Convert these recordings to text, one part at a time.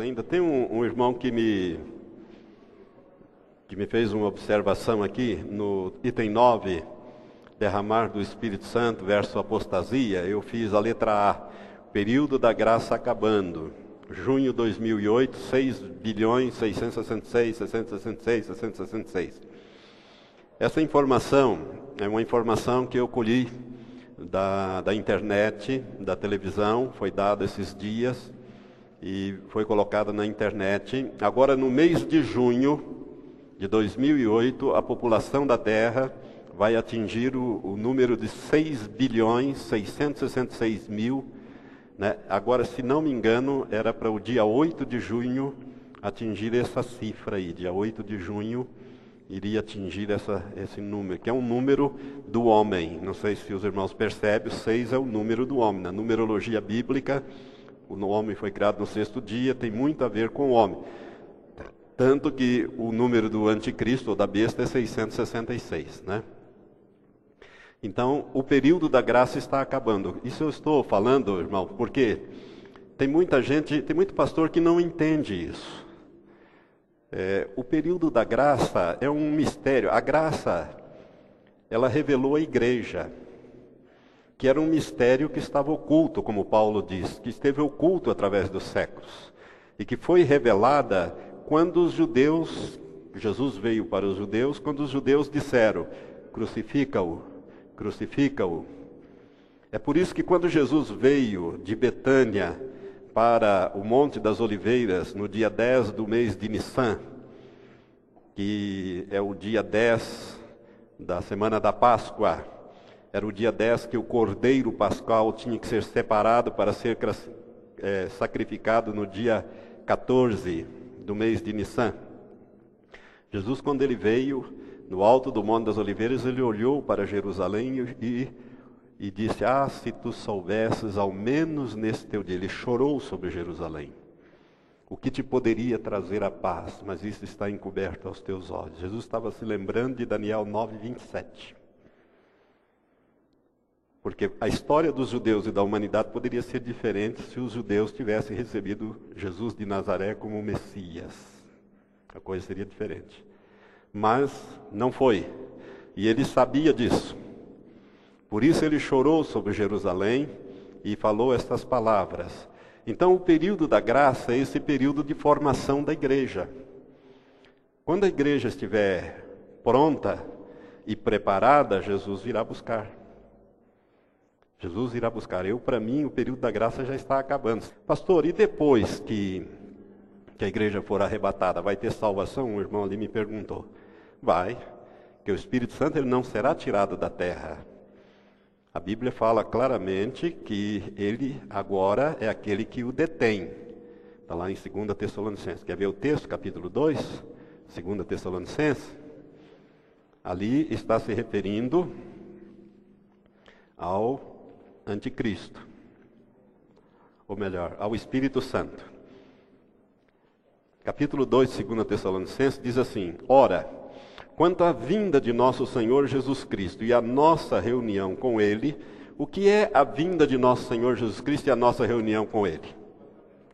Ainda tem um, um, irmão que me, que me fez uma observação aqui no item 9, derramar do Espírito Santo verso apostasia. Eu fiz a letra A, período da graça acabando. Junho 2008, 6 bilhões 666, 666, 666. Essa informação é uma informação que eu colhi da, da internet, da televisão, foi dada esses dias e foi colocada na internet. Agora, no mês de junho de 2008, a população da Terra vai atingir o, o número de 6 bilhões 666 mil. Né? Agora, se não me engano, era para o dia 8 de junho atingir essa cifra aí. Dia 8 de junho iria atingir essa, esse número, que é um número do homem. Não sei se os irmãos percebem, o 6 é o número do homem. Na numerologia bíblica, o homem foi criado no sexto dia, tem muito a ver com o homem. Tanto que o número do anticristo ou da besta é 666, né? Então, o período da graça está acabando. Isso eu estou falando, irmão, porque tem muita gente, tem muito pastor que não entende isso. É, o período da graça é um mistério. A graça, ela revelou a igreja que era um mistério que estava oculto, como Paulo diz, que esteve oculto através dos séculos e que foi revelada quando os judeus, Jesus veio para os judeus, quando os judeus disseram: crucifica-o, crucifica-o. É por isso que quando Jesus veio de Betânia para o Monte das Oliveiras no dia 10 do mês de Nissan, que é o dia 10 da semana da Páscoa, era o dia 10 que o cordeiro pascal tinha que ser separado para ser é, sacrificado no dia 14 do mês de Nissan. Jesus, quando ele veio no alto do Monte das Oliveiras, ele olhou para Jerusalém e, e disse: Ah, se tu soubesses, ao menos nesse teu dia. Ele chorou sobre Jerusalém. O que te poderia trazer a paz, mas isso está encoberto aos teus olhos. Jesus estava se lembrando de Daniel 9, 27. Porque a história dos judeus e da humanidade poderia ser diferente se os judeus tivessem recebido Jesus de Nazaré como Messias. A coisa seria diferente. Mas não foi. E ele sabia disso. Por isso ele chorou sobre Jerusalém e falou estas palavras. Então, o período da graça é esse período de formação da igreja. Quando a igreja estiver pronta e preparada, Jesus virá buscar. Jesus irá buscar. Eu, para mim, o período da graça já está acabando. Pastor, e depois que, que a igreja for arrebatada, vai ter salvação? Um irmão ali me perguntou. Vai, que o Espírito Santo ele não será tirado da terra. A Bíblia fala claramente que ele agora é aquele que o detém. Está lá em 2 Tessalonicenses. Quer ver o texto, capítulo 2? 2 Tessalonicenses. Ali está se referindo ao anticristo. Ou melhor, ao Espírito Santo. Capítulo 2, 2 Tessalonicenses diz assim: Ora, quanto à vinda de nosso Senhor Jesus Cristo e a nossa reunião com Ele, o que é a vinda de nosso Senhor Jesus Cristo e a nossa reunião com Ele?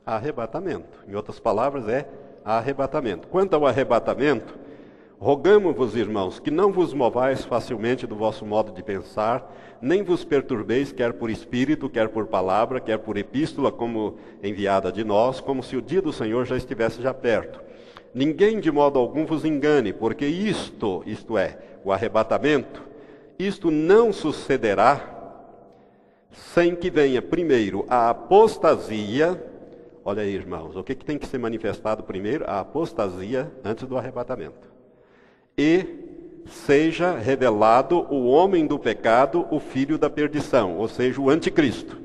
Arrebatamento. Em outras palavras, é arrebatamento. Quanto ao arrebatamento, Rogamos-vos, irmãos, que não vos movais facilmente do vosso modo de pensar, nem vos perturbeis, quer por espírito, quer por palavra, quer por epístola, como enviada de nós, como se o dia do Senhor já estivesse já perto. Ninguém de modo algum vos engane, porque isto, isto é, o arrebatamento, isto não sucederá sem que venha primeiro a apostasia. Olha aí, irmãos, o que, que tem que ser manifestado primeiro? A apostasia antes do arrebatamento e seja revelado o homem do pecado, o filho da perdição, ou seja, o anticristo.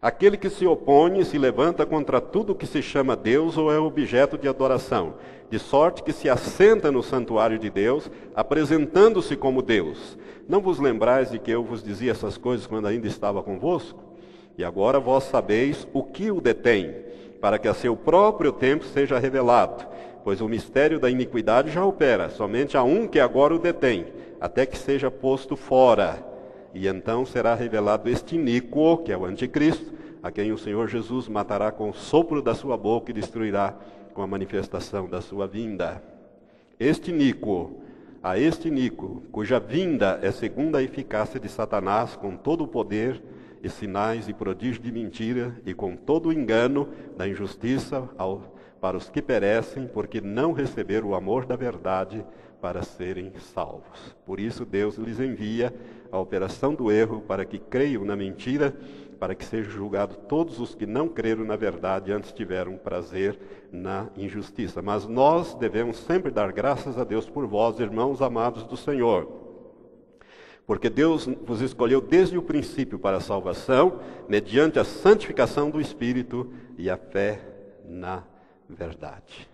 Aquele que se opõe e se levanta contra tudo que se chama Deus ou é objeto de adoração, de sorte que se assenta no santuário de Deus, apresentando-se como Deus. Não vos lembrais de que eu vos dizia essas coisas quando ainda estava convosco? E agora vós sabeis o que o detém, para que a seu próprio tempo seja revelado pois o mistério da iniquidade já opera, somente há um que agora o detém, até que seja posto fora. E então será revelado este iníquo, que é o anticristo, a quem o Senhor Jesus matará com o sopro da sua boca e destruirá com a manifestação da sua vinda. Este Nico, a este Nico, cuja vinda é segundo a eficácia de Satanás, com todo o poder e sinais e prodígios de mentira e com todo o engano da injustiça ao, para os que perecem, porque não receberam o amor da verdade para serem salvos. Por isso Deus lhes envia a operação do erro para que creiam na mentira para que sejam julgados todos os que não creram na verdade antes tiveram prazer na injustiça. Mas nós devemos sempre dar graças a Deus por vós, irmãos amados do Senhor. Porque Deus vos escolheu desde o princípio para a salvação, mediante a santificação do Espírito e a fé na verdade.